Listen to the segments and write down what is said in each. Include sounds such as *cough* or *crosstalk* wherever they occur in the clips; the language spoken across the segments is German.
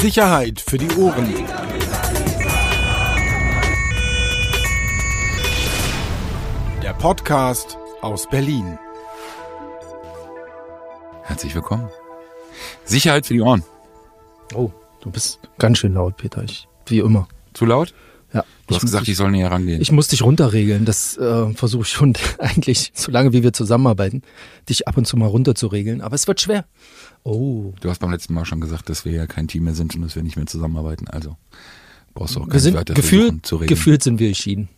Sicherheit für die Ohren. Der Podcast aus Berlin. Herzlich willkommen. Sicherheit für die Ohren. Oh, du bist ganz schön laut, Peter. Ich, wie immer. Zu laut? Ja. Du hast gesagt, ich soll näher rangehen. Ich muss dich runterregeln. Das äh, versuche ich schon *laughs* eigentlich, solange wie wir zusammenarbeiten, dich ab und zu mal runterzuregeln. Aber es wird schwer. Oh. du hast beim letzten Mal schon gesagt, dass wir ja kein Team mehr sind und dass wir nicht mehr zusammenarbeiten. Also brauchst du auch Wir sind weiter gefühlt, zu regeln. gefühlt sind wir geschieden.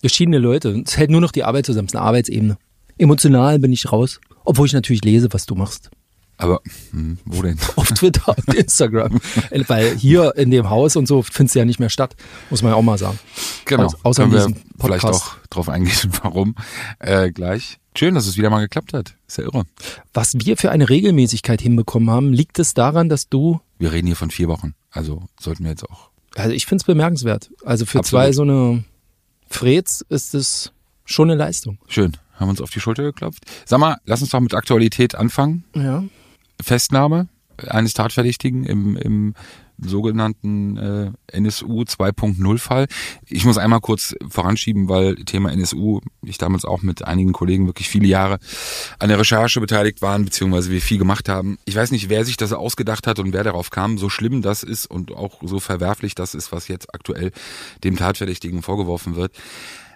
Geschiedene Leute. Es hält nur noch die Arbeit zusammen. Es ist eine Arbeitsebene. Emotional bin ich raus. Obwohl ich natürlich lese, was du machst. Aber hm, wo denn? *laughs* Auf Twitter und Instagram. Weil hier in dem Haus und so findest du ja nicht mehr statt. Muss man ja auch mal sagen. Genau. Au- außer in Können wir vielleicht auch drauf eingehen, *laughs* warum. Äh, gleich. Schön, dass es wieder mal geklappt hat. Ist ja irre. Was wir für eine Regelmäßigkeit hinbekommen haben, liegt es daran, dass du, Wir reden hier von vier Wochen. Also sollten wir jetzt auch. also ich finde es bemerkenswert. Also für Absolut. zwei so eine Freds ist es schon eine Leistung. Schön. Haben uns auf die Schulter geklopft. Sag mal, lass uns doch mit Aktualität anfangen. Ja. Festnahme eines Tatverdächtigen im, im sogenannten äh, NSU 2.0 Fall. Ich muss einmal kurz voranschieben, weil Thema NSU, ich damals auch mit einigen Kollegen wirklich viele Jahre an der Recherche beteiligt waren, beziehungsweise wir viel gemacht haben. Ich weiß nicht, wer sich das ausgedacht hat und wer darauf kam, so schlimm das ist und auch so verwerflich das ist, was jetzt aktuell dem Tatverdächtigen vorgeworfen wird.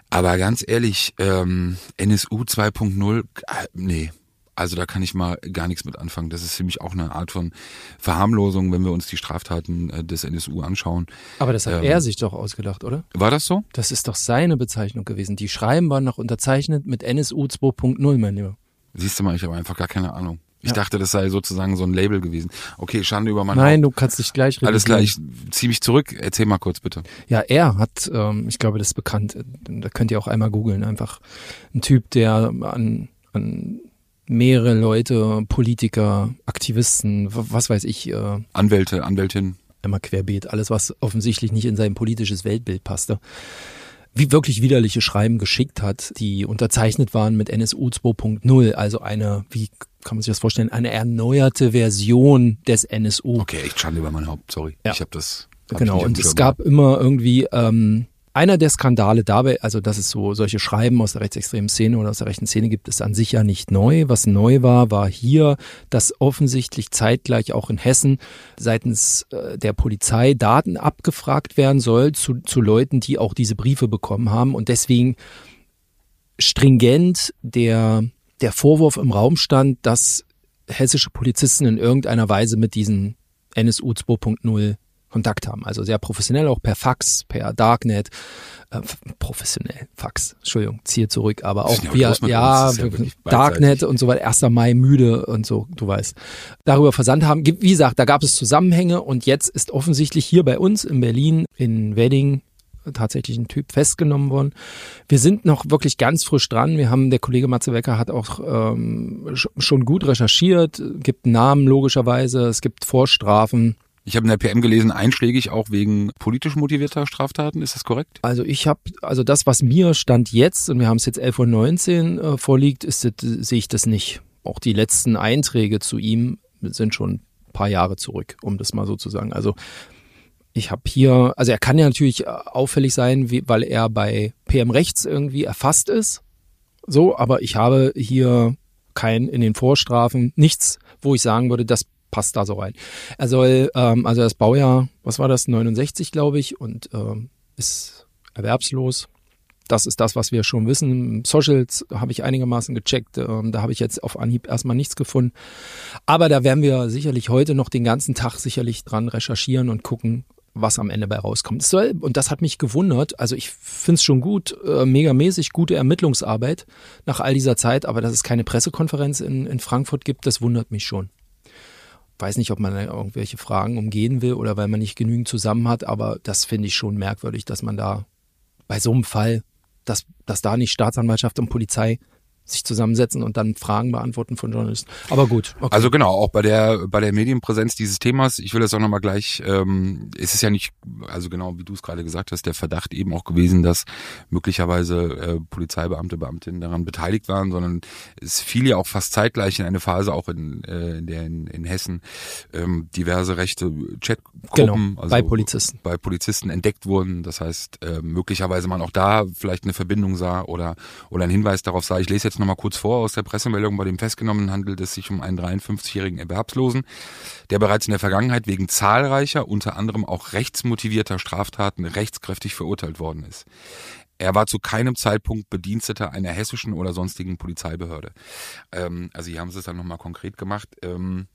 Aber ganz ehrlich, ähm, NSU 2.0, äh, nee, also da kann ich mal gar nichts mit anfangen. Das ist für mich auch eine Art von Verharmlosung, wenn wir uns die Straftaten äh, des NSU anschauen. Aber das hat Ähm. er sich doch ausgedacht, oder? War das so? Das ist doch seine Bezeichnung gewesen. Die Schreiben waren noch unterzeichnet mit NSU 2.0, mein Lieber. Siehst du mal, ich habe einfach gar keine Ahnung. Ich Ja. dachte, das sei sozusagen so ein Label gewesen. Okay, Schande über mein Nein, Haupt. du kannst dich gleich Alles klar, revidieren. ich ziehe mich zurück. Erzähl mal kurz bitte. Ja, er hat, ähm, ich glaube, das ist bekannt. Da könnt ihr auch einmal googeln. Einfach ein Typ, der an, an mehrere Leute, Politiker, Aktivisten, was weiß ich, äh, Anwälte, Anwältin. einmal querbeet, alles, was offensichtlich nicht in sein politisches Weltbild passte, wie wirklich widerliche Schreiben geschickt hat, die unterzeichnet waren mit NSU 2.0, also eine, wie kann man sich das vorstellen, eine erneuerte Version des NSU. Okay, echt Schande über mein Haupt, sorry. Ja. Ich habe das. hab Genau, und es gab immer irgendwie ähm, einer der Skandale dabei, also dass es so solche Schreiben aus der rechtsextremen Szene oder aus der rechten Szene gibt, ist an sich ja nicht neu. Was neu war, war hier, dass offensichtlich zeitgleich auch in Hessen seitens äh, der Polizei Daten abgefragt werden soll zu, zu Leuten, die auch diese Briefe bekommen haben und deswegen stringent der, der Vorwurf im Raum stand, dass hessische Polizisten in irgendeiner Weise mit diesen NSU 2.0 Kontakt haben. Also sehr professionell, auch per Fax, per Darknet. Äh, professionell, Fax, Entschuldigung, ziehe zurück, aber auch via, ja, ja Darknet und so weiter, 1. Mai müde und so, du weißt. Darüber versandt haben. Wie gesagt, da gab es Zusammenhänge und jetzt ist offensichtlich hier bei uns in Berlin, in Wedding, tatsächlich ein Typ festgenommen worden. Wir sind noch wirklich ganz frisch dran. Wir haben, der Kollege Matze Wecker hat auch ähm, sch- schon gut recherchiert, gibt Namen logischerweise, es gibt Vorstrafen. Ich habe in der PM gelesen, einschlägig auch wegen politisch motivierter Straftaten. Ist das korrekt? Also ich habe, also das, was mir Stand jetzt, und wir haben es jetzt 11.19 Uhr äh, vorliegt, ist, das, sehe ich das nicht. Auch die letzten Einträge zu ihm sind schon ein paar Jahre zurück, um das mal so zu sagen. Also ich habe hier, also er kann ja natürlich äh, auffällig sein, wie, weil er bei PM Rechts irgendwie erfasst ist. So, aber ich habe hier kein in den Vorstrafen nichts, wo ich sagen würde, das passt da so rein. Er soll, ähm, also das Baujahr, was war das, 69, glaube ich, und ähm, ist erwerbslos. Das ist das, was wir schon wissen. Socials habe ich einigermaßen gecheckt. Ähm, da habe ich jetzt auf Anhieb erstmal nichts gefunden. Aber da werden wir sicherlich heute noch den ganzen Tag sicherlich dran recherchieren und gucken, was am Ende bei rauskommt. Es soll, und das hat mich gewundert. Also ich finde es schon gut, äh, megamäßig gute Ermittlungsarbeit nach all dieser Zeit. Aber dass es keine Pressekonferenz in, in Frankfurt gibt, das wundert mich schon weiß nicht, ob man irgendwelche Fragen umgehen will oder weil man nicht genügend zusammen hat, aber das finde ich schon merkwürdig, dass man da bei so einem Fall, dass, dass da nicht Staatsanwaltschaft und Polizei sich zusammensetzen und dann Fragen beantworten von Journalisten. Aber gut. Okay. Also genau, auch bei der bei der Medienpräsenz dieses Themas, ich will das auch nochmal gleich, ähm, es ist ja nicht, also genau wie du es gerade gesagt hast, der Verdacht eben auch gewesen, dass möglicherweise äh, Polizeibeamte, Beamtinnen daran beteiligt waren, sondern es fiel ja auch fast zeitgleich in eine Phase, auch in, äh, in der in, in Hessen ähm, diverse rechte Chatgruppen genau, also bei Polizisten. bei Polizisten entdeckt wurden. Das heißt, äh, möglicherweise man auch da vielleicht eine Verbindung sah oder oder einen Hinweis darauf sah. Ich lese jetzt nochmal kurz vor aus der Pressemeldung. Bei dem Festgenommenen handelt es sich um einen 53-jährigen Erwerbslosen, der bereits in der Vergangenheit wegen zahlreicher, unter anderem auch rechtsmotivierter Straftaten rechtskräftig verurteilt worden ist. Er war zu keinem Zeitpunkt Bediensteter einer hessischen oder sonstigen Polizeibehörde. Ähm, also hier haben sie es dann nochmal konkret gemacht. Ähm,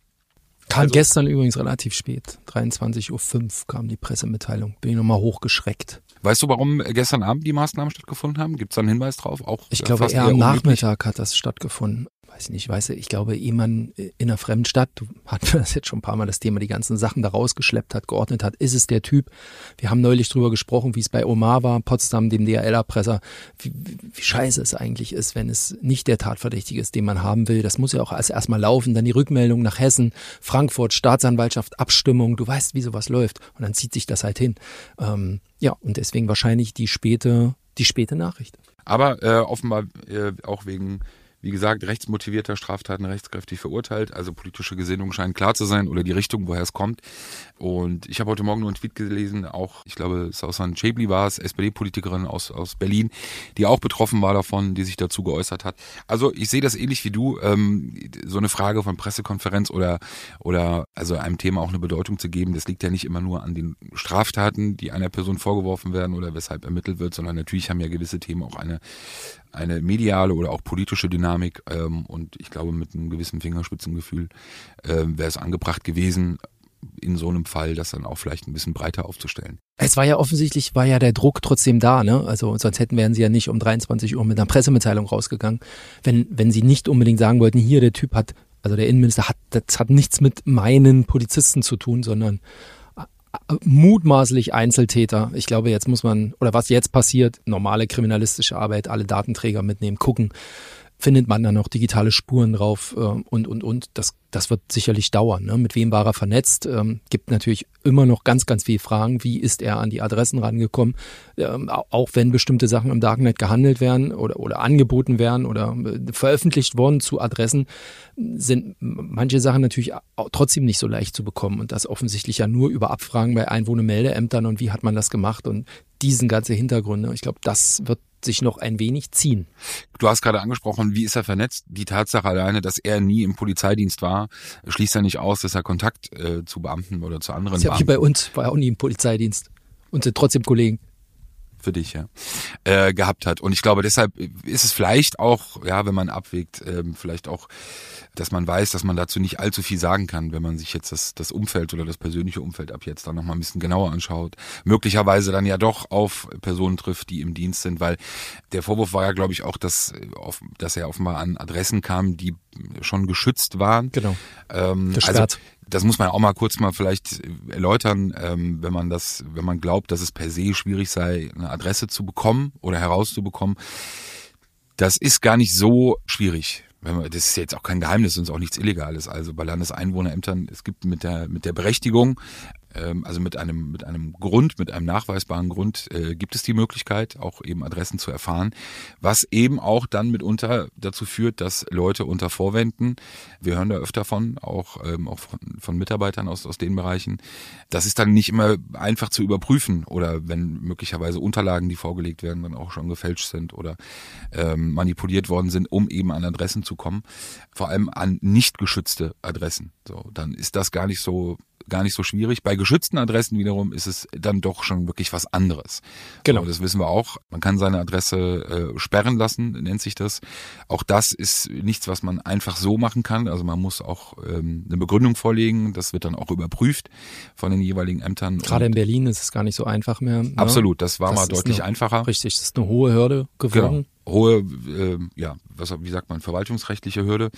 Kam also, gestern übrigens relativ spät. 23.05 Uhr kam die Pressemitteilung. Bin ich nochmal hochgeschreckt. Weißt du, warum gestern Abend die Maßnahmen stattgefunden haben? Gibt es da einen Hinweis drauf? Auch ich glaube, eher am Nachmittag hat das stattgefunden weiß nicht, weiß ich glaube, ehe man in einer fremden Stadt, du *laughs* hatten das jetzt schon ein paar Mal das Thema, die ganzen Sachen da rausgeschleppt hat, geordnet hat, ist es der Typ. Wir haben neulich drüber gesprochen, wie es bei Omar war, Potsdam, dem DHL-Erpresser, wie, wie, scheiße es eigentlich ist, wenn es nicht der Tatverdächtige ist, den man haben will. Das muss ja auch als erstmal laufen, dann die Rückmeldung nach Hessen, Frankfurt, Staatsanwaltschaft, Abstimmung, du weißt, wie sowas läuft. Und dann zieht sich das halt hin. Ähm, ja, und deswegen wahrscheinlich die späte, die späte Nachricht. Aber äh, offenbar äh, auch wegen wie gesagt, rechtsmotivierter Straftaten rechtskräftig verurteilt. Also politische Gesinnung scheint klar zu sein oder die Richtung, woher es kommt. Und ich habe heute Morgen nur einen Tweet gelesen, auch, ich glaube, Sausan Chebli war es, SPD-Politikerin aus, aus Berlin, die auch betroffen war davon, die sich dazu geäußert hat. Also ich sehe das ähnlich wie du, ähm, so eine Frage von Pressekonferenz oder, oder also einem Thema auch eine Bedeutung zu geben, das liegt ja nicht immer nur an den Straftaten, die einer Person vorgeworfen werden oder weshalb ermittelt wird, sondern natürlich haben ja gewisse Themen auch eine, eine mediale oder auch politische Dynamik ähm, und ich glaube mit einem gewissen Fingerspitzengefühl äh, wäre es angebracht gewesen, in so einem Fall das dann auch vielleicht ein bisschen breiter aufzustellen. Es war ja offensichtlich, war ja der Druck trotzdem da, ne? Also sonst hätten wären sie ja nicht um 23 Uhr mit einer Pressemitteilung rausgegangen, wenn, wenn sie nicht unbedingt sagen wollten, hier der Typ hat, also der Innenminister hat, das hat nichts mit meinen Polizisten zu tun, sondern mutmaßlich Einzeltäter. Ich glaube, jetzt muss man, oder was jetzt passiert, normale kriminalistische Arbeit, alle Datenträger mitnehmen, gucken, findet man dann noch digitale Spuren drauf äh, und, und, und. Das, das wird sicherlich dauern. Ne? Mit wem war er vernetzt? Ähm, gibt natürlich immer noch ganz, ganz viele Fragen. Wie ist er an die Adressen rangekommen? Ähm, auch wenn bestimmte Sachen im Darknet gehandelt werden oder, oder angeboten werden oder äh, veröffentlicht worden zu Adressen, sind manche Sachen natürlich trotzdem nicht so leicht zu bekommen. Und das offensichtlich ja nur über Abfragen bei Einwohnermeldeämtern und wie hat man das gemacht und diesen ganze Hintergründe. Ich glaube, das wird sich noch ein wenig ziehen. Du hast gerade angesprochen, wie ist er vernetzt? Die Tatsache alleine, dass er nie im Polizeidienst war, schließt ja nicht aus, dass er Kontakt äh, zu Beamten oder zu anderen das ist ja Wie bei uns, war er auch nie im Polizeidienst und sind trotzdem Kollegen für dich, ja, äh, gehabt hat. Und ich glaube, deshalb ist es vielleicht auch, ja, wenn man abwägt, äh, vielleicht auch, dass man weiß, dass man dazu nicht allzu viel sagen kann, wenn man sich jetzt das, das Umfeld oder das persönliche Umfeld ab jetzt dann nochmal ein bisschen genauer anschaut. Möglicherweise dann ja doch auf Personen trifft, die im Dienst sind, weil der Vorwurf war ja, glaube ich, auch, dass, dass er offenbar an Adressen kam, die schon geschützt waren. Genau. Ähm, also das muss man auch mal kurz mal vielleicht erläutern, ähm, wenn man das, wenn man glaubt, dass es per se schwierig sei, eine Adresse zu bekommen oder herauszubekommen. Das ist gar nicht so schwierig. Man, das ist jetzt auch kein Geheimnis und auch nichts Illegales. Also bei Landeseinwohnerämtern, es gibt mit der, mit der Berechtigung also mit einem, mit einem Grund, mit einem nachweisbaren Grund äh, gibt es die Möglichkeit, auch eben Adressen zu erfahren, was eben auch dann mitunter dazu führt, dass Leute unter Vorwänden, wir hören da öfter von, auch, ähm, auch von, von Mitarbeitern aus, aus den Bereichen, das ist dann nicht immer einfach zu überprüfen oder wenn möglicherweise Unterlagen, die vorgelegt werden, dann auch schon gefälscht sind oder ähm, manipuliert worden sind, um eben an Adressen zu kommen, vor allem an nicht geschützte Adressen. So, dann ist das gar nicht so gar nicht so schwierig. Bei geschützten Adressen wiederum ist es dann doch schon wirklich was anderes. Genau. So, das wissen wir auch. Man kann seine Adresse äh, sperren lassen, nennt sich das. Auch das ist nichts, was man einfach so machen kann. Also man muss auch ähm, eine Begründung vorlegen. Das wird dann auch überprüft von den jeweiligen Ämtern. Gerade in Berlin ist es gar nicht so einfach mehr. Ne? Absolut, das war das mal deutlich eine, einfacher. Richtig, das ist eine hohe Hürde geworden. Genau hohe, äh, ja, was, wie sagt man, verwaltungsrechtliche Hürde,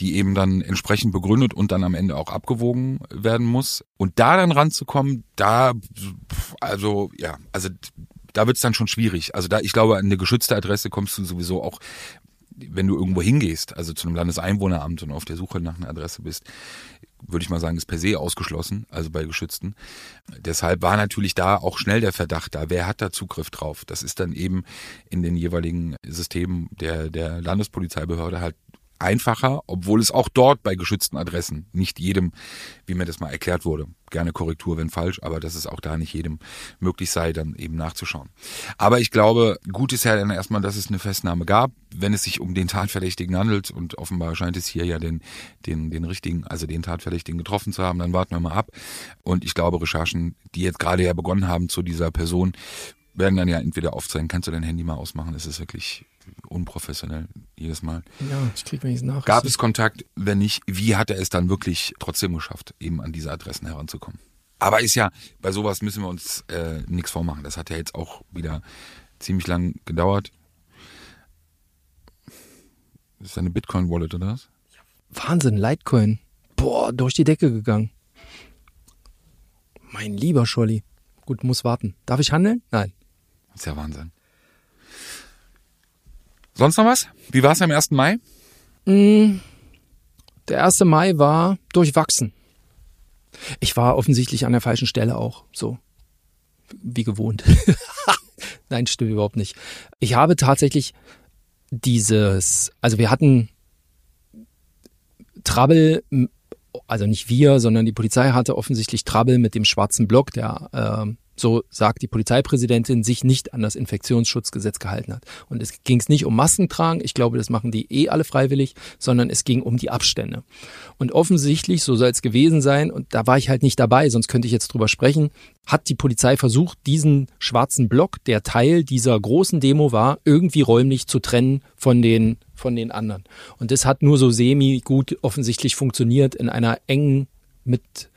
die eben dann entsprechend begründet und dann am Ende auch abgewogen werden muss. Und da dann ranzukommen, da, also, ja, also da wird's dann schon schwierig. Also da, ich glaube, an eine geschützte Adresse kommst du sowieso auch wenn du irgendwo hingehst, also zu einem Landeseinwohneramt und auf der Suche nach einer Adresse bist, würde ich mal sagen, ist per se ausgeschlossen, also bei Geschützten. Deshalb war natürlich da auch schnell der Verdacht da, wer hat da Zugriff drauf? Das ist dann eben in den jeweiligen Systemen der, der Landespolizeibehörde halt einfacher, obwohl es auch dort bei geschützten Adressen nicht jedem, wie mir das mal erklärt wurde, gerne Korrektur, wenn falsch, aber dass es auch da nicht jedem möglich sei, dann eben nachzuschauen. Aber ich glaube, gut ist ja dann erstmal, dass es eine Festnahme gab, wenn es sich um den Tatverdächtigen handelt und offenbar scheint es hier ja den, den, den richtigen, also den Tatverdächtigen getroffen zu haben, dann warten wir mal ab. Und ich glaube, Recherchen, die jetzt gerade ja begonnen haben zu dieser Person, werden dann ja entweder aufzeigen, kannst du dein Handy mal ausmachen, das ist wirklich unprofessionell jedes Mal. Ja, ich krieg wenigstens nach. Gab es Kontakt? Wenn nicht, wie hat er es dann wirklich trotzdem geschafft, eben an diese Adressen heranzukommen? Aber ist ja, bei sowas müssen wir uns äh, nichts vormachen. Das hat ja jetzt auch wieder ziemlich lang gedauert. Das ist eine Bitcoin-Wallet, oder was? Wahnsinn, Litecoin. Boah, durch die Decke gegangen. Mein lieber Scholli. Gut, muss warten. Darf ich handeln? Nein. Das ist ja Wahnsinn. Sonst noch was? Wie war es am 1. Mai? Mm, der 1. Mai war durchwachsen. Ich war offensichtlich an der falschen Stelle auch, so wie gewohnt. *laughs* Nein, stimmt überhaupt nicht. Ich habe tatsächlich dieses, also wir hatten Trouble, also nicht wir, sondern die Polizei hatte offensichtlich Trouble mit dem schwarzen Block, der äh, so sagt die Polizeipräsidentin, sich nicht an das Infektionsschutzgesetz gehalten hat. Und es ging es nicht um Maskentragen, ich glaube, das machen die eh alle freiwillig, sondern es ging um die Abstände. Und offensichtlich, so soll es gewesen sein, und da war ich halt nicht dabei, sonst könnte ich jetzt drüber sprechen, hat die Polizei versucht, diesen schwarzen Block, der Teil dieser großen Demo war, irgendwie räumlich zu trennen von den, von den anderen. Und das hat nur so semi gut offensichtlich funktioniert in einer engen mit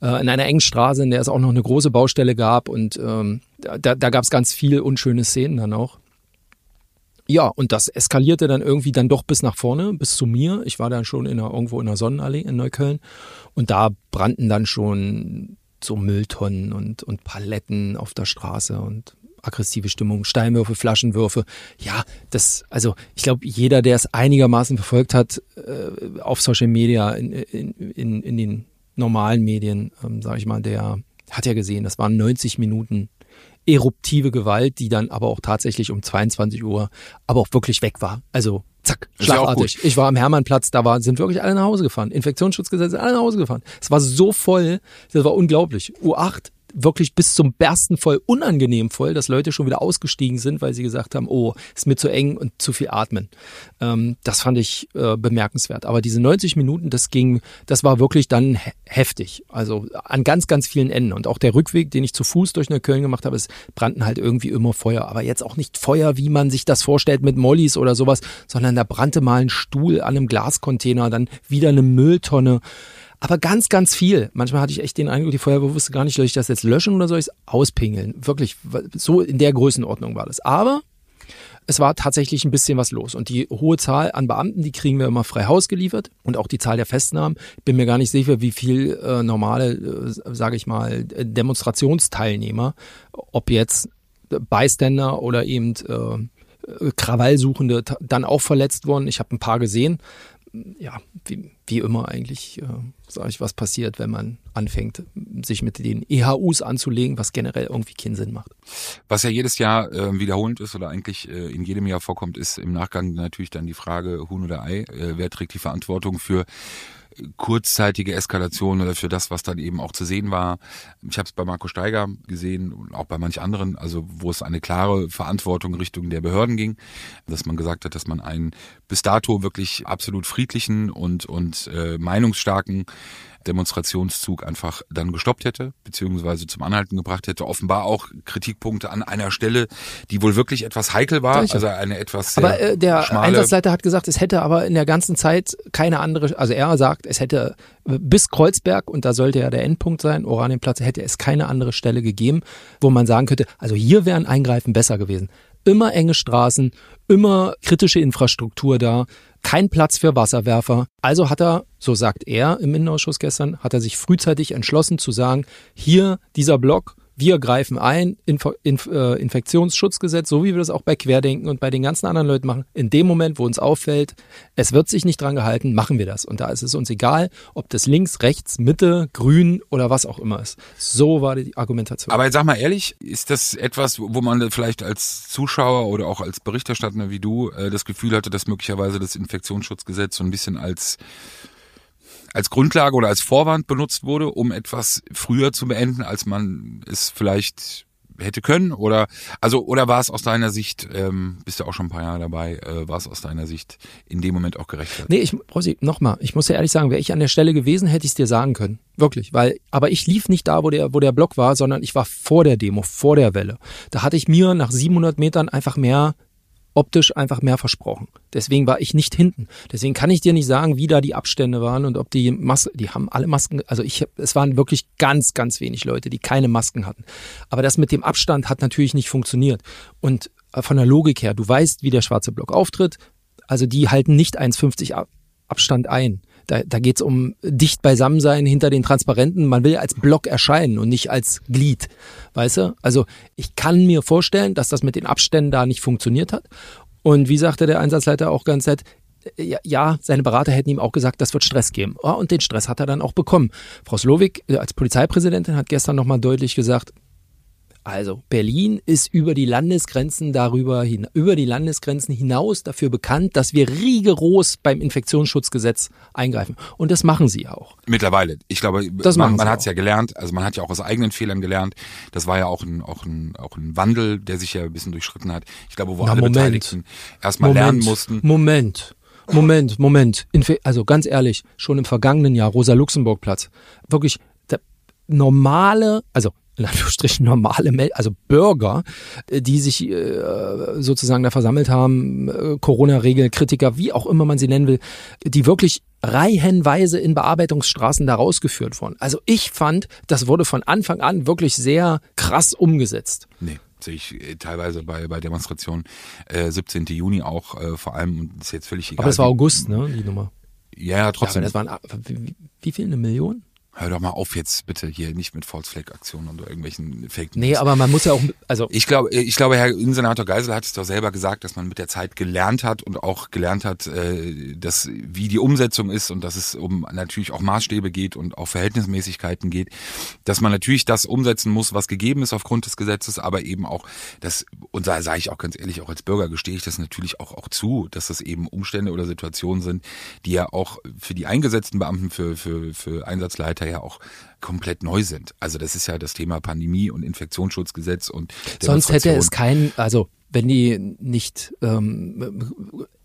äh, in einer engen Straße, in der es auch noch eine große Baustelle gab und ähm, da, da gab es ganz viel unschöne Szenen dann auch. Ja, und das eskalierte dann irgendwie dann doch bis nach vorne, bis zu mir. Ich war dann schon in einer, irgendwo in der Sonnenallee in Neukölln und da brannten dann schon so Mülltonnen und, und Paletten auf der Straße und aggressive Stimmung, Steinwürfe, Flaschenwürfe. Ja, das, also ich glaube, jeder, der es einigermaßen verfolgt hat, äh, auf Social Media, in, in, in, in den normalen Medien, ähm, sage ich mal, der hat ja gesehen, das waren 90 Minuten eruptive Gewalt, die dann aber auch tatsächlich um 22 Uhr aber auch wirklich weg war. Also zack, schlagartig. Ich war am Hermannplatz, da war, sind wirklich alle nach Hause gefahren. Infektionsschutzgesetz, alle nach Hause gefahren. Es war so voll, das war unglaublich. U8 wirklich bis zum Bersten voll, unangenehm voll, dass Leute schon wieder ausgestiegen sind, weil sie gesagt haben, oh, ist mir zu eng und zu viel atmen. Ähm, das fand ich äh, bemerkenswert. Aber diese 90 Minuten, das ging, das war wirklich dann he heftig. Also an ganz, ganz vielen Enden. Und auch der Rückweg, den ich zu Fuß durch Neukölln gemacht habe, es brannten halt irgendwie immer Feuer. Aber jetzt auch nicht Feuer, wie man sich das vorstellt mit Mollys oder sowas, sondern da brannte mal ein Stuhl an einem Glascontainer, dann wieder eine Mülltonne. Aber ganz, ganz viel. Manchmal hatte ich echt den Eindruck, die Feuerwehr wusste gar nicht, soll ich das jetzt löschen oder soll ich es auspingeln? Wirklich, so in der Größenordnung war das. Aber es war tatsächlich ein bisschen was los. Und die hohe Zahl an Beamten, die kriegen wir immer frei Haus geliefert. Und auch die Zahl der Festnahmen. Bin mir gar nicht sicher, wie viel äh, normale, äh, sage ich mal, Demonstrationsteilnehmer, ob jetzt Bystander oder eben äh, Krawallsuchende dann auch verletzt wurden. Ich habe ein paar gesehen ja, wie, wie immer eigentlich, äh, sage ich, was passiert, wenn man anfängt, sich mit den EHUs anzulegen, was generell irgendwie keinen Sinn macht. Was ja jedes Jahr äh, wiederholend ist oder eigentlich äh, in jedem Jahr vorkommt, ist im Nachgang natürlich dann die Frage Huhn oder Ei, äh, wer trägt die Verantwortung für kurzzeitige Eskalation oder für das, was dann eben auch zu sehen war. Ich habe es bei Marco Steiger gesehen und auch bei manch anderen, also wo es eine klare Verantwortung Richtung der Behörden ging, dass man gesagt hat, dass man einen bis dato wirklich absolut friedlichen und, und äh, meinungsstarken Demonstrationszug einfach dann gestoppt hätte, beziehungsweise zum Anhalten gebracht hätte. Offenbar auch Kritikpunkte an einer Stelle, die wohl wirklich etwas heikel war, Gleiche. also eine etwas sehr Aber äh, der schmale Einsatzleiter hat gesagt, es hätte aber in der ganzen Zeit keine andere, also er sagt, es hätte bis Kreuzberg, und da sollte ja der Endpunkt sein, Oranienplatz, hätte es keine andere Stelle gegeben, wo man sagen könnte, also hier wäre ein Eingreifen besser gewesen. Immer enge Straßen, immer kritische Infrastruktur da, kein Platz für Wasserwerfer. Also hat er, so sagt er im Innenausschuss gestern, hat er sich frühzeitig entschlossen zu sagen, hier dieser Block wir greifen ein, Inf Inf äh, Infektionsschutzgesetz, so wie wir das auch bei Querdenken und bei den ganzen anderen Leuten machen. In dem Moment, wo uns auffällt, es wird sich nicht dran gehalten, machen wir das. Und da ist es uns egal, ob das links, rechts, Mitte, grün oder was auch immer ist. So war die Argumentation. Aber jetzt sag mal ehrlich, ist das etwas, wo man vielleicht als Zuschauer oder auch als Berichterstatter wie du äh, das Gefühl hatte, dass möglicherweise das Infektionsschutzgesetz so ein bisschen als als Grundlage oder als Vorwand benutzt wurde, um etwas früher zu beenden, als man es vielleicht hätte können oder also oder war es aus deiner Sicht ähm, bist du auch schon ein paar Jahre dabei äh, war es aus deiner Sicht in dem Moment auch gerechtfertigt? Nee, ich Rosi, nochmal, ich muss ja ehrlich sagen, wäre ich an der Stelle gewesen, hätte ich es dir sagen können. Wirklich, weil aber ich lief nicht da, wo der wo der Block war, sondern ich war vor der Demo, vor der Welle. Da hatte ich mir nach 700 Metern einfach mehr optisch einfach mehr versprochen. Deswegen war ich nicht hinten. Deswegen kann ich dir nicht sagen, wie da die Abstände waren und ob die Masken, die haben alle Masken, also ich, es waren wirklich ganz, ganz wenig Leute, die keine Masken hatten. Aber das mit dem Abstand hat natürlich nicht funktioniert. Und äh, von der Logik her, du weißt, wie der schwarze Block auftritt. Also die halten nicht 1,50 Abstand ein. Da, da geht es um dicht beisammensein hinter den Transparenten. Man will als Block erscheinen und nicht als Glied. Weißt du? Also ich kann mir vorstellen, dass das mit den Abständen da nicht funktioniert hat. Und wie sagte der Einsatzleiter auch ganz nett, ja, ja, seine Berater hätten ihm auch gesagt, das wird Stress geben. Oh, und den Stress hat er dann auch bekommen. Frau Slowik äh, als Polizeipräsidentin hat gestern nochmal deutlich gesagt, also Berlin ist über die Landesgrenzen darüber über die Landesgrenzen hinaus dafür bekannt, dass wir rigoros beim Infektionsschutzgesetz eingreifen und das machen sie auch. Mittlerweile, ich glaube, das man, man hat es ja gelernt, also man hat ja auch aus eigenen Fehlern gelernt. Das war ja auch ein auch ein auch ein Wandel, der sich ja ein bisschen durchschritten hat. Ich glaube, wo Na, alle Moment. Beteiligten erstmal lernen mussten. Moment. Moment, Moment. Also ganz ehrlich, schon im vergangenen Jahr Rosa-Luxemburg-Platz. Wirklich der normale, also in Anführungsstrichen normale, also Bürger, äh, die sich äh, sozusagen da versammelt haben, äh, Corona-Regel, Kritiker, wie auch immer man sie nennen will, die wirklich reihenweise in Bearbeitungsstraßen da rausgeführt wurden. Also ich fand, das wurde von Anfang an wirklich sehr krass umgesetzt. Nee sehe ich teilweise bei, bei Demonstrationen. Äh, 17. Juni auch äh, vor allem, ist jetzt völlig egal. Aber das war August, ne, die Nummer. Ja, trotzdem. Ja, das waren, wie, wie viel, eine Million? Hör doch mal auf jetzt bitte hier nicht mit False Flag Aktionen und irgendwelchen Fake News. Nee, aber man muss ja auch also Ich glaube ich glaube Herr Innensenator Geisel hat es doch selber gesagt, dass man mit der Zeit gelernt hat und auch gelernt hat, äh, dass wie die Umsetzung ist und dass es um natürlich auch Maßstäbe geht und auch Verhältnismäßigkeiten geht, dass man natürlich das umsetzen muss, was gegeben ist aufgrund des Gesetzes, aber eben auch das und da sage ich auch ganz ehrlich, auch als Bürger gestehe ich das natürlich auch auch zu, dass das eben Umstände oder Situationen sind, die ja auch für die eingesetzten Beamten für für für Einsatzleiter ja auch komplett neu sind. Also das ist ja das Thema Pandemie und Infektionsschutzgesetz und sonst hätte es keinen, also wenn die nicht ähm,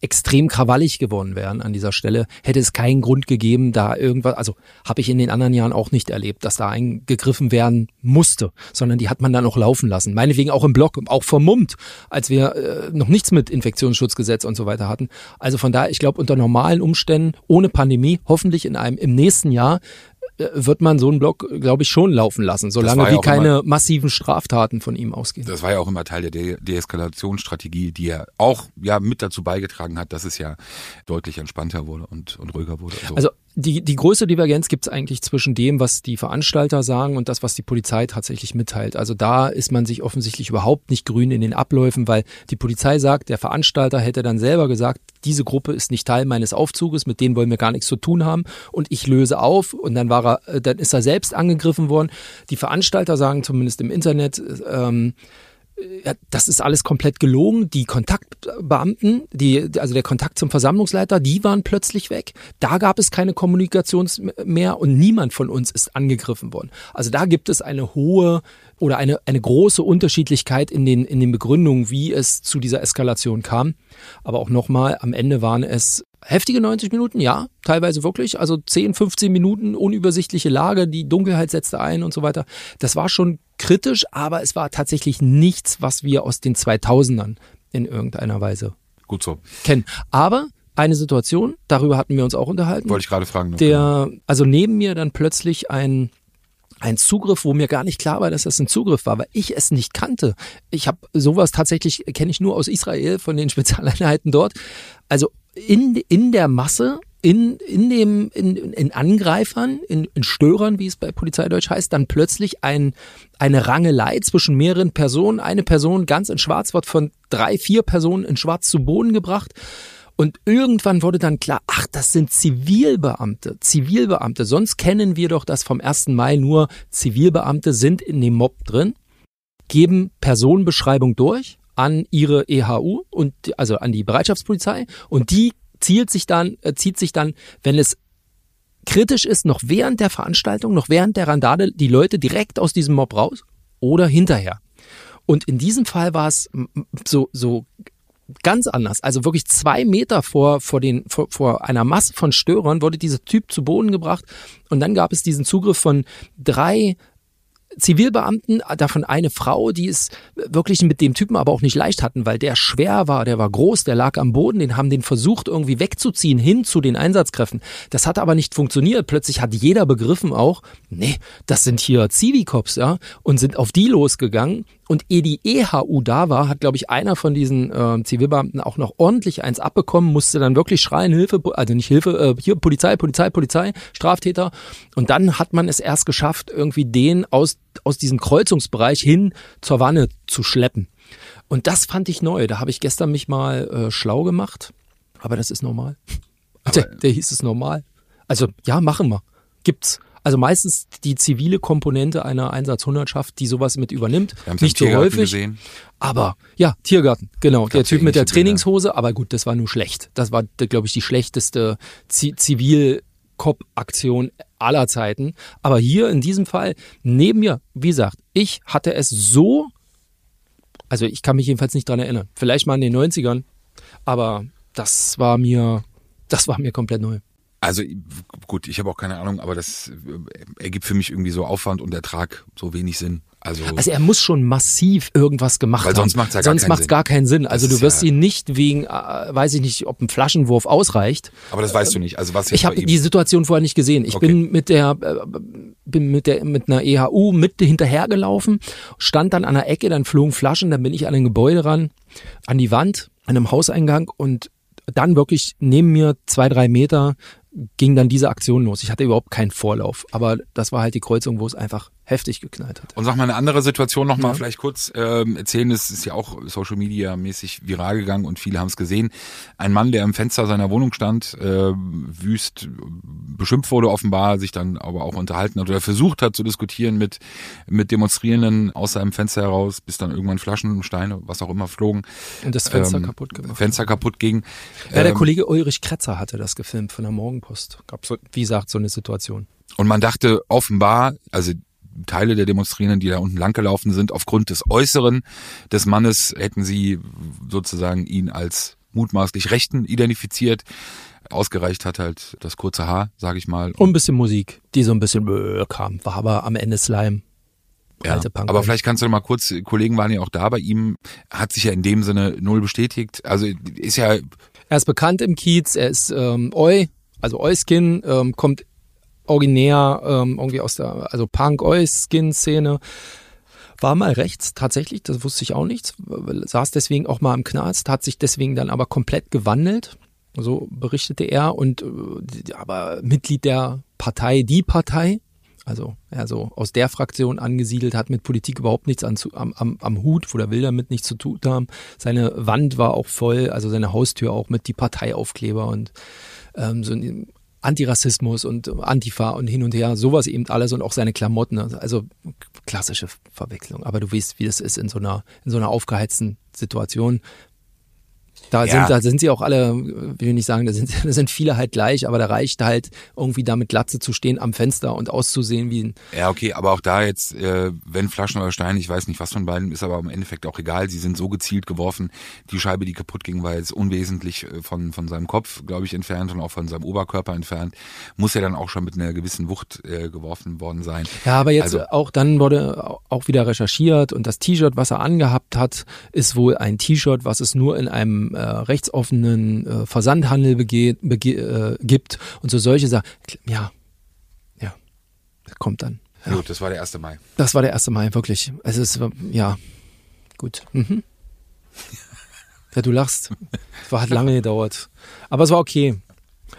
extrem krawallig geworden wären an dieser Stelle, hätte es keinen Grund gegeben, da irgendwas, also habe ich in den anderen Jahren auch nicht erlebt, dass da eingegriffen werden musste, sondern die hat man dann auch laufen lassen. Meinetwegen auch im Block, auch vermummt, als wir äh, noch nichts mit Infektionsschutzgesetz und so weiter hatten. Also von daher, ich glaube, unter normalen Umständen, ohne Pandemie, hoffentlich in einem im nächsten Jahr, wird man so einen Block, glaube ich, schon laufen lassen, solange wie keine immer, massiven Straftaten von ihm ausgehen. Das war ja auch immer Teil der De Deeskalationsstrategie, die er auch ja mit dazu beigetragen hat, dass es ja deutlich entspannter wurde und, und ruhiger wurde. Also, also die, die größte Divergenz gibt es eigentlich zwischen dem, was die Veranstalter sagen und das, was die Polizei tatsächlich mitteilt. Also da ist man sich offensichtlich überhaupt nicht grün in den Abläufen, weil die Polizei sagt, der Veranstalter hätte dann selber gesagt, diese Gruppe ist nicht Teil meines Aufzuges, mit denen wollen wir gar nichts zu tun haben und ich löse auf und dann war er, äh, dann ist er selbst angegriffen worden. Die Veranstalter sagen zumindest im Internet, ähm, das ist alles komplett gelogen. Die Kontaktbeamten, die, also der Kontakt zum Versammlungsleiter, die waren plötzlich weg. Da gab es keine Kommunikation mehr und niemand von uns ist angegriffen worden. Also da gibt es eine hohe oder eine, eine große Unterschiedlichkeit in den, in den Begründungen, wie es zu dieser Eskalation kam. Aber auch nochmal, am Ende waren es heftige 90 Minuten, ja, teilweise wirklich. Also 10, 15 Minuten unübersichtliche Lage, die Dunkelheit setzte ein und so weiter. Das war schon kritisch, aber es war tatsächlich nichts, was wir aus den 2000ern in irgendeiner Weise Gut so. kennen. Aber eine Situation, darüber hatten wir uns auch unterhalten. Wollte ich gerade fragen. Der, also neben mir dann plötzlich ein ein Zugriff, wo mir gar nicht klar war, dass das ein Zugriff war, weil ich es nicht kannte. Ich habe sowas tatsächlich, kenne ich nur aus Israel von den Spezialeinheiten dort. Also in, in der Masse in, in dem, in, in Angreifern, in, in Störern, wie es bei Polizeideutsch heißt, dann plötzlich ein, eine Rangelei zwischen mehreren Personen. Eine Person ganz in Schwarz wird von drei, vier Personen in Schwarz zu Boden gebracht. Und irgendwann wurde dann klar, ach, das sind Zivilbeamte, Zivilbeamte. Sonst kennen wir doch das vom 1. Mai nur, Zivilbeamte sind in dem Mob drin, geben Personenbeschreibung durch an ihre EHU und also an die Bereitschaftspolizei und die zielt sich dann, äh, zieht sich dann, wenn es kritisch ist, noch während der Veranstaltung, noch während der Randade, die Leute direkt aus diesem Mob raus oder hinterher. Und in diesem Fall war es so, so ganz anders. Also wirklich zwei Meter vor, vor, den, vor, vor einer Masse von Störern wurde dieser Typ zu Boden gebracht und dann gab es diesen Zugriff von drei Zivilbeamten, davon eine Frau, die es wirklich mit dem Typen aber auch nicht leicht hatten, weil der schwer war, der war groß, der lag am Boden, den haben den versucht irgendwie wegzuziehen hin zu den Einsatzkräften. Das hat aber nicht funktioniert. Plötzlich hat jeder begriffen auch, nee, das sind hier Zivilcops, ja, und sind auf die losgegangen und ehe die EHU da war, hat, glaube ich, einer von diesen äh, Zivilbeamten auch noch ordentlich eins abbekommen, musste dann wirklich schreien, Hilfe, also nicht Hilfe, äh, hier Polizei, Polizei, Polizei, Straftäter. Und dann hat man es erst geschafft, irgendwie den aus, aus diesem Kreuzungsbereich hin zur Wanne zu schleppen. Und das fand ich neu. Da habe ich gestern mich mal äh, schlau gemacht. Aber das ist normal. *laughs* Der, der hieß es normal. Also ja, machen wir. Gibt's. Also meistens die zivile Komponente einer Einsatzhundertschaft, die sowas mit übernimmt. Nicht so häufig. Gesehen. Aber ja, Tiergarten, genau. Der Typ mit der Trainingshose, aber gut, das war nur schlecht. Das war, glaube ich, die schlechteste Zivil- Cop-Aktion aller Zeiten. Aber hier in diesem Fall, neben mir, wie gesagt, ich hatte es so, also ich kann mich jedenfalls nicht dran erinnern. Vielleicht mal in den 90ern, aber das war mir, das war mir komplett neu. Also gut, ich habe auch keine Ahnung, aber das äh, ergibt für mich irgendwie so Aufwand und Ertrag so wenig Sinn. Also, also er muss schon massiv irgendwas gemacht weil sonst macht's ja gar sonst macht's gar keinen Sinn. Also du wirst ja ihn nicht wegen, äh, weiß ich nicht, ob ein Flaschenwurf ausreicht. Aber das weißt du nicht. Also was ich habe die Situation vorher nicht gesehen. Ich okay. bin mit der äh, bin mit der mit einer EHU mit hinterhergelaufen, stand dann an der Ecke, dann flogen Flaschen, dann bin ich an ein Gebäude ran, an die Wand, an einem Hauseingang und dann wirklich neben mir zwei drei Meter ging dann diese Aktion los. Ich hatte überhaupt keinen Vorlauf, aber das war halt die Kreuzung, wo es einfach heftig geknallt hat. Und sag mal eine andere Situation nochmal ja. vielleicht kurz ähm, erzählen. Es ist ja auch Social Media mäßig viral gegangen und viele haben es gesehen. Ein Mann, der im Fenster seiner Wohnung stand, äh, wüst beschimpft wurde offenbar, sich dann aber auch unterhalten hat oder versucht hat zu diskutieren mit mit Demonstrierenden aus seinem Fenster heraus, bis dann irgendwann Flaschen, Steine, was auch immer flogen. Und das Fenster ähm, kaputt gemacht. Fenster kaputt ging. Ja, der ähm, Kollege Ulrich Kretzer hatte das gefilmt von der Morgenpost. Gab so, wie gesagt, so eine Situation. Und man dachte offenbar, also Teile der Demonstrierenden, die da unten langgelaufen sind, aufgrund des Äußeren des Mannes hätten sie sozusagen ihn als mutmaßlich Rechten identifiziert. Ausgereicht hat halt das kurze Haar, sage ich mal. Und ein bisschen Musik, die so ein bisschen äh, kam, war aber am Ende Slime. Ja, aber vielleicht kannst du mal kurz, Kollegen waren ja auch da bei ihm, hat sich ja in dem Sinne null bestätigt. Also ist ja. Er ist bekannt im Kiez, er ist ähm, Oi, also Euskin, ähm, kommt originär ähm, irgendwie aus der, also Punk-Oi-Skin-Szene. War mal rechts, tatsächlich, das wusste ich auch nicht. Saß deswegen auch mal im Knast, hat sich deswegen dann aber komplett gewandelt. So berichtete er und äh, aber Mitglied der Partei, die Partei, also er so aus der Fraktion angesiedelt, hat mit Politik überhaupt nichts an, am, am, am Hut, oder will damit nichts zu tun haben. Seine Wand war auch voll, also seine Haustür auch mit die Parteiaufkleber und ähm, so Antirassismus und Antifa und hin und her, sowas eben alles und auch seine Klamotten. Also klassische Verwechslung. Aber du weißt, wie das ist in so einer, in so einer aufgeheizten Situation. Da, ja. sind, da sind sie auch alle, will ich nicht sagen, da sind, *laughs* da sind viele halt gleich, aber da reicht halt irgendwie da mit Glatze zu stehen am Fenster und auszusehen wie ein. Ja, okay, aber auch da jetzt, äh, wenn Flaschen oder Steine, ich weiß nicht was von beiden, ist aber im Endeffekt auch egal. Sie sind so gezielt geworfen. Die Scheibe, die kaputt ging, war jetzt unwesentlich äh, von, von seinem Kopf, glaube ich, entfernt und auch von seinem Oberkörper entfernt. Muss ja dann auch schon mit einer gewissen Wucht äh, geworfen worden sein. Ja, aber jetzt also, auch dann wurde auch wieder recherchiert und das T-Shirt, was er angehabt hat, ist wohl ein T-Shirt, was es nur in einem äh, äh, rechtsoffenen äh, Versandhandel begeht, bege, äh, gibt und so solche Sachen. Ja, ja, das kommt dann. Ja. Gut, das war der 1. Mai. Das war der 1. Mai, wirklich. Es ist, ja, gut. Mhm. Ja, du lachst. Es hat lange *laughs* gedauert. Aber es war okay.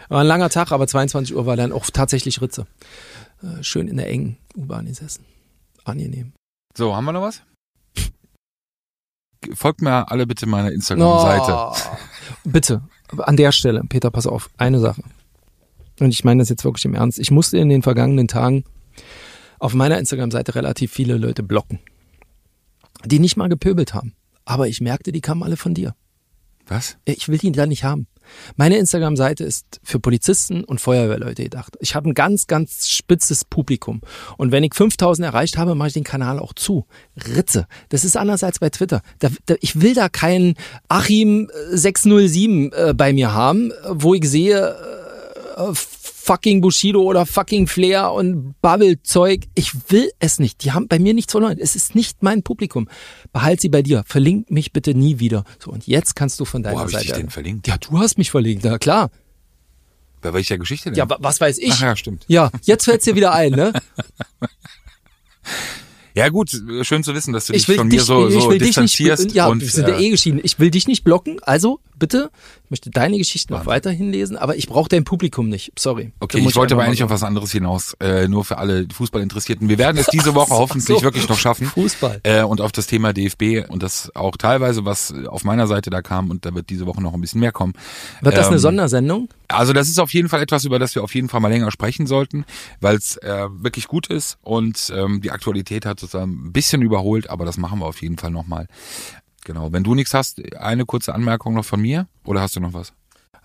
War ein langer Tag, aber 22 Uhr war dann auch tatsächlich Ritze. Äh, schön in der engen U-Bahn gesessen. Angenehm. So, haben wir noch was? Folgt mir alle bitte meiner Instagram-Seite. Oh, bitte, an der Stelle, Peter, pass auf, eine Sache. Und ich meine das jetzt wirklich im Ernst. Ich musste in den vergangenen Tagen auf meiner Instagram-Seite relativ viele Leute blocken, die nicht mal gepöbelt haben. Aber ich merkte, die kamen alle von dir. Was? Ich will die da nicht haben. Meine Instagram-Seite ist für Polizisten und Feuerwehrleute gedacht. Ich habe ein ganz, ganz spitzes Publikum. Und wenn ich 5000 erreicht habe, mache ich den Kanal auch zu. Ritze. Das ist anders als bei Twitter. Da, da, ich will da keinen Achim 607 äh, bei mir haben, wo ich sehe, äh, fucking Bushido oder fucking Flair und Bubble-Zeug. Ich will es nicht. Die haben bei mir nichts verloren. Es ist nicht mein Publikum. Behalt sie bei dir. Verlink mich bitte nie wieder. So, und jetzt kannst du von deiner Wo habe ich Seite. dich denn verlinkt? ja, du hast mich verlinkt, na klar. Bei welcher Geschichte denn? Ja, wa- was weiß ich? Ach ja, stimmt. Ja, jetzt fällt's dir wieder ein, ne? *laughs* Ja gut, schön zu wissen, dass du dich von dich, mir so, ich so will dich nicht, distanzierst. ja, und, wir sind ja äh, eh geschieden. Ich will dich nicht blocken, also bitte, ich möchte deine Geschichten noch weiterhin lesen, aber ich brauche dein Publikum nicht. Sorry. Okay, ich wollte aber eigentlich auf was anderes hinaus, äh, nur für alle Fußballinteressierten. Wir werden es diese *laughs* Woche hoffentlich so. wirklich noch schaffen. Fußball. Äh, und auf das Thema DFB und das auch teilweise, was auf meiner Seite da kam und da wird diese Woche noch ein bisschen mehr kommen. Wird das eine Ähm, Sondersendung? Also das ist auf jeden Fall etwas, über das wir auf jeden Fall mal länger sprechen sollten, weil es äh, wirklich gut ist und ähm, die Aktualität hat sozusagen ein bisschen überholt, aber das machen wir auf jeden Fall nochmal. Genau. Wenn du nichts hast, eine kurze Anmerkung noch von mir oder hast du noch was?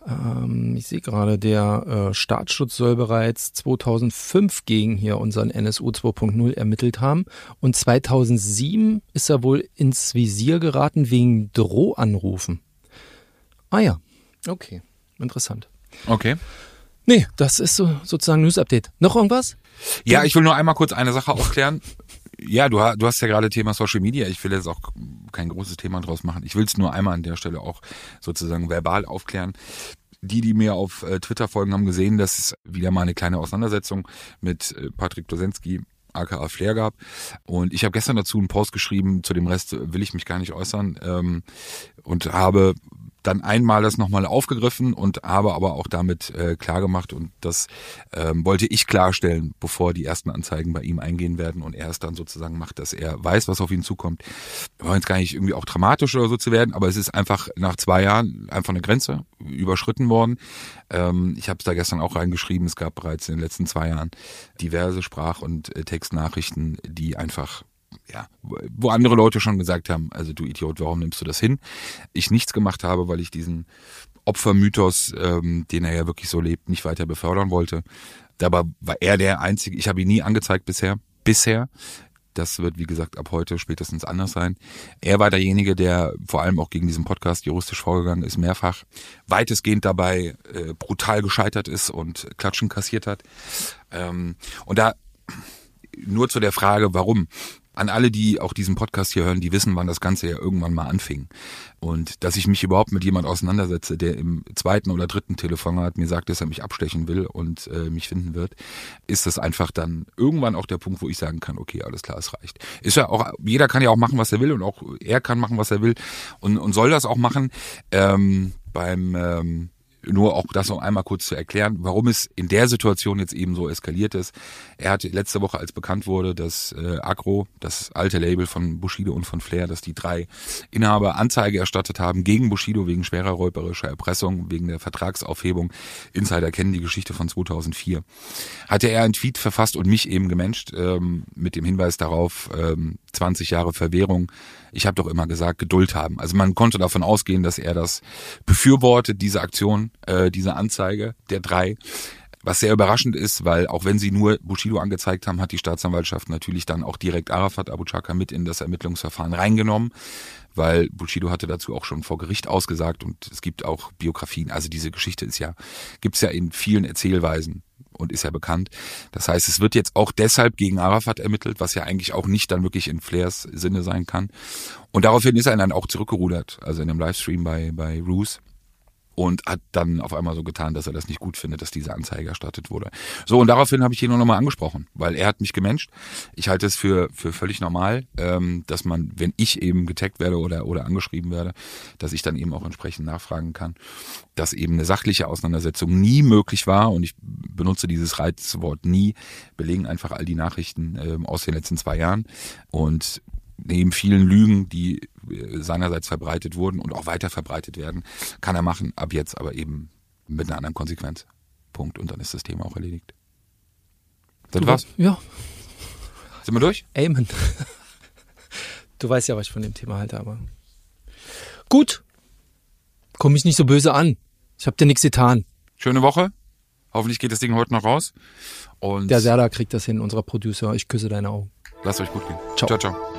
Ähm, ich sehe gerade, der äh, Staatsschutz soll bereits 2005 gegen hier unseren NSU 2.0 ermittelt haben und 2007 ist er wohl ins Visier geraten wegen Drohanrufen. Ah ja, okay, interessant. Okay. Nee, das ist so sozusagen News-Update. Noch irgendwas? Ja, ich will nur einmal kurz eine Sache aufklären. Ja, du, du hast ja gerade Thema Social Media. Ich will jetzt auch kein großes Thema draus machen. Ich will es nur einmal an der Stelle auch sozusagen verbal aufklären. Die, die mir auf äh, Twitter folgen, haben gesehen, dass es wieder mal eine kleine Auseinandersetzung mit äh, Patrick Dosensky aka Flair gab. Und ich habe gestern dazu einen Post geschrieben, zu dem Rest will ich mich gar nicht äußern ähm, und habe dann einmal das nochmal aufgegriffen und habe aber auch damit äh, klar und das ähm, wollte ich klarstellen, bevor die ersten Anzeigen bei ihm eingehen werden und er es dann sozusagen macht, dass er weiß, was auf ihn zukommt. Wir wollen jetzt gar nicht irgendwie auch dramatisch oder so zu werden, aber es ist einfach nach zwei Jahren einfach eine Grenze überschritten worden. Ähm, ich habe es da gestern auch reingeschrieben, es gab bereits in den letzten zwei Jahren diverse Sprach- und äh, Textnachrichten, die einfach ja, wo andere Leute schon gesagt haben, also du Idiot, warum nimmst du das hin? Ich nichts gemacht habe, weil ich diesen Opfermythos, ähm, den er ja wirklich so lebt, nicht weiter befördern wollte. Dabei war er der Einzige, ich habe ihn nie angezeigt bisher, bisher. Das wird, wie gesagt, ab heute spätestens anders sein. Er war derjenige, der vor allem auch gegen diesen Podcast juristisch vorgegangen ist, mehrfach weitestgehend dabei äh, brutal gescheitert ist und Klatschen kassiert hat. Ähm, und da nur zu der Frage, warum. An alle, die auch diesen Podcast hier hören, die wissen, wann das Ganze ja irgendwann mal anfing. Und dass ich mich überhaupt mit jemand auseinandersetze, der im zweiten oder dritten Telefonat mir sagt, dass er mich abstechen will und äh, mich finden wird, ist das einfach dann irgendwann auch der Punkt, wo ich sagen kann, okay, alles klar, es reicht. Ist ja auch, jeder kann ja auch machen, was er will und auch er kann machen, was er will und, und soll das auch machen. Ähm, beim ähm, nur auch das noch einmal kurz zu erklären, warum es in der Situation jetzt eben so eskaliert ist. Er hatte letzte Woche, als bekannt wurde, dass äh, Agro, das alte Label von Bushido und von Flair, dass die drei Inhaber Anzeige erstattet haben gegen Bushido wegen schwerer räuberischer Erpressung, wegen der Vertragsaufhebung. Insider kennen die Geschichte von 2004. Hatte er einen Tweet verfasst und mich eben gemenscht ähm, mit dem Hinweis darauf, ähm, 20 Jahre Verwährung. Ich habe doch immer gesagt, Geduld haben. Also man konnte davon ausgehen, dass er das befürwortet, diese Aktion, äh, diese Anzeige der drei. Was sehr überraschend ist, weil auch wenn sie nur Bushido angezeigt haben, hat die Staatsanwaltschaft natürlich dann auch direkt Arafat Abu Chaka mit in das Ermittlungsverfahren reingenommen, weil Bushido hatte dazu auch schon vor Gericht ausgesagt und es gibt auch Biografien. Also diese Geschichte ist ja, gibt's ja in vielen Erzählweisen und ist ja bekannt. Das heißt, es wird jetzt auch deshalb gegen Arafat ermittelt, was ja eigentlich auch nicht dann wirklich in Flairs Sinne sein kann. Und daraufhin ist er dann auch zurückgerudert, also in einem Livestream bei, bei Roos und hat dann auf einmal so getan, dass er das nicht gut findet, dass diese Anzeige erstattet wurde. So, und daraufhin habe ich ihn nur nochmal angesprochen, weil er hat mich gemenscht. Ich halte es für, für völlig normal, ähm, dass man, wenn ich eben getaggt werde oder, oder angeschrieben werde, dass ich dann eben auch entsprechend nachfragen kann, dass eben eine sachliche Auseinandersetzung nie möglich war und ich benutze dieses Reizwort nie, belegen einfach all die Nachrichten ähm, aus den letzten zwei Jahren und neben vielen Lügen, die äh, seinerseits verbreitet wurden und auch weiter verbreitet werden, kann er machen, ab jetzt aber eben mit einer anderen Konsequenz. Punkt. Und dann ist das Thema auch erledigt. Das war's. Ja, Sind wir durch? Amen. Du weißt ja, was ich von dem Thema halte, aber. Gut. Komm mich nicht so böse an. Ich hab dir nichts getan. Schöne Woche. Hoffentlich geht das Ding heute noch raus. Und Der Serda kriegt das hin, unser Producer. Ich küsse deine Augen. lasst euch gut gehen. Ciao. ciao. ciao.